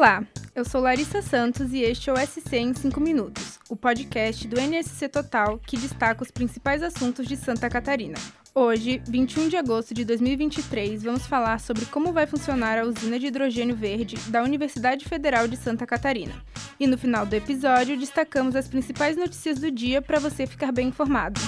Olá, eu sou Larissa Santos e este é o SC em 5 Minutos, o podcast do NSC Total que destaca os principais assuntos de Santa Catarina. Hoje, 21 de agosto de 2023, vamos falar sobre como vai funcionar a usina de hidrogênio verde da Universidade Federal de Santa Catarina. E no final do episódio, destacamos as principais notícias do dia para você ficar bem informado.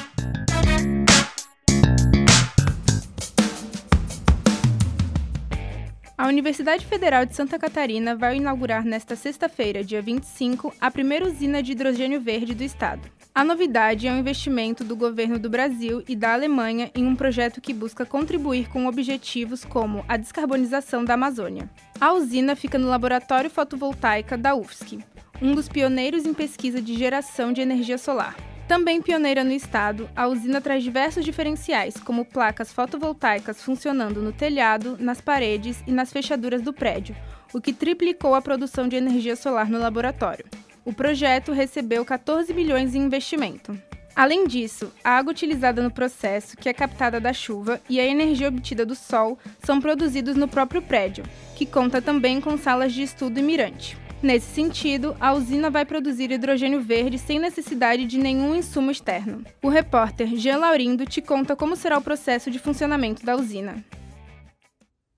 A Universidade Federal de Santa Catarina vai inaugurar nesta sexta-feira, dia 25, a primeira usina de hidrogênio verde do estado. A novidade é um investimento do governo do Brasil e da Alemanha em um projeto que busca contribuir com objetivos como a descarbonização da Amazônia. A usina fica no Laboratório Fotovoltaica da UFSC, um dos pioneiros em pesquisa de geração de energia solar. Também pioneira no estado, a usina traz diversos diferenciais, como placas fotovoltaicas funcionando no telhado, nas paredes e nas fechaduras do prédio, o que triplicou a produção de energia solar no laboratório. O projeto recebeu 14 milhões em investimento. Além disso, a água utilizada no processo, que é captada da chuva, e a energia obtida do sol são produzidos no próprio prédio, que conta também com salas de estudo e mirante. Nesse sentido, a usina vai produzir hidrogênio verde sem necessidade de nenhum insumo externo. O repórter Jean Laurindo te conta como será o processo de funcionamento da usina.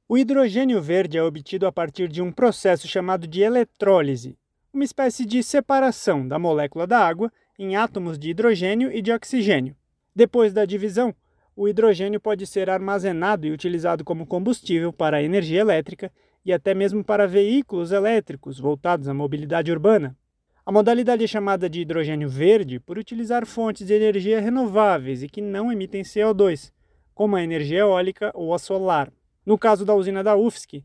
O hidrogênio verde é obtido a partir de um processo chamado de eletrólise, uma espécie de separação da molécula da água em átomos de hidrogênio e de oxigênio. Depois da divisão, o hidrogênio pode ser armazenado e utilizado como combustível para a energia elétrica e até mesmo para veículos elétricos voltados à mobilidade urbana. A modalidade é chamada de hidrogênio verde por utilizar fontes de energia renováveis e que não emitem CO2, como a energia eólica ou a solar. No caso da usina da UFSC,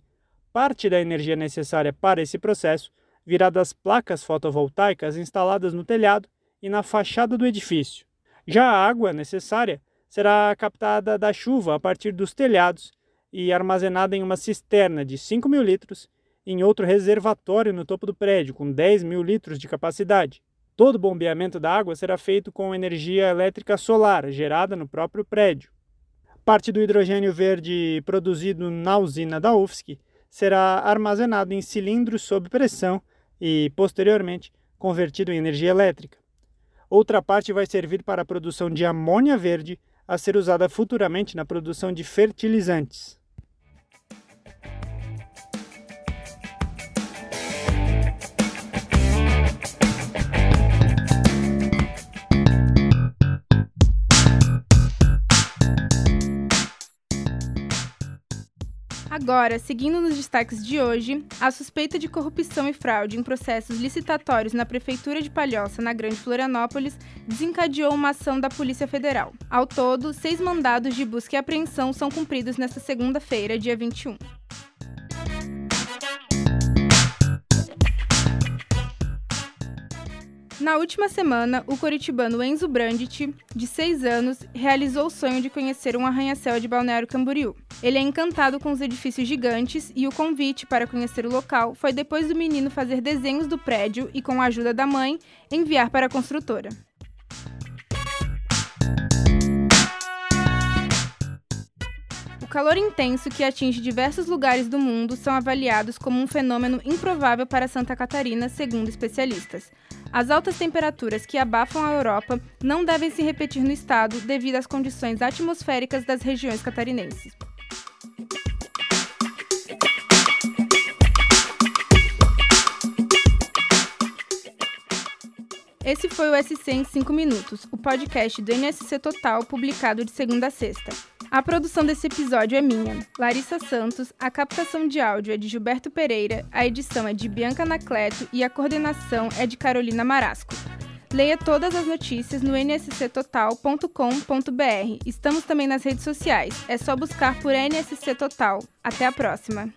parte da energia necessária para esse processo virá das placas fotovoltaicas instaladas no telhado e na fachada do edifício. Já a água necessária será captada da chuva a partir dos telhados e armazenada em uma cisterna de 5 mil litros em outro reservatório no topo do prédio, com 10 mil litros de capacidade. Todo o bombeamento da água será feito com energia elétrica solar, gerada no próprio prédio. Parte do hidrogênio verde produzido na usina da UFSC será armazenado em cilindros sob pressão e, posteriormente, convertido em energia elétrica. Outra parte vai servir para a produção de amônia verde, a ser usada futuramente na produção de fertilizantes. Agora, seguindo nos destaques de hoje, a suspeita de corrupção e fraude em processos licitatórios na Prefeitura de Palhoça, na Grande Florianópolis, desencadeou uma ação da Polícia Federal. Ao todo, seis mandados de busca e apreensão são cumpridos nesta segunda-feira, dia 21. Na última semana, o coritibano Enzo Brandt, de 6 anos, realizou o sonho de conhecer um arranha-céu de Balneário Camboriú. Ele é encantado com os edifícios gigantes e o convite para conhecer o local foi depois do menino fazer desenhos do prédio e, com a ajuda da mãe, enviar para a construtora. Calor intenso que atinge diversos lugares do mundo são avaliados como um fenômeno improvável para Santa Catarina, segundo especialistas. As altas temperaturas que abafam a Europa não devem se repetir no estado devido às condições atmosféricas das regiões catarinenses. Esse foi o SC em 5 minutos, o podcast do NSC Total publicado de segunda a sexta. A produção desse episódio é minha, Larissa Santos, a captação de áudio é de Gilberto Pereira, a edição é de Bianca Anacleto e a coordenação é de Carolina Marasco. Leia todas as notícias no nsctotal.com.br. Estamos também nas redes sociais. É só buscar por NSC Total. Até a próxima!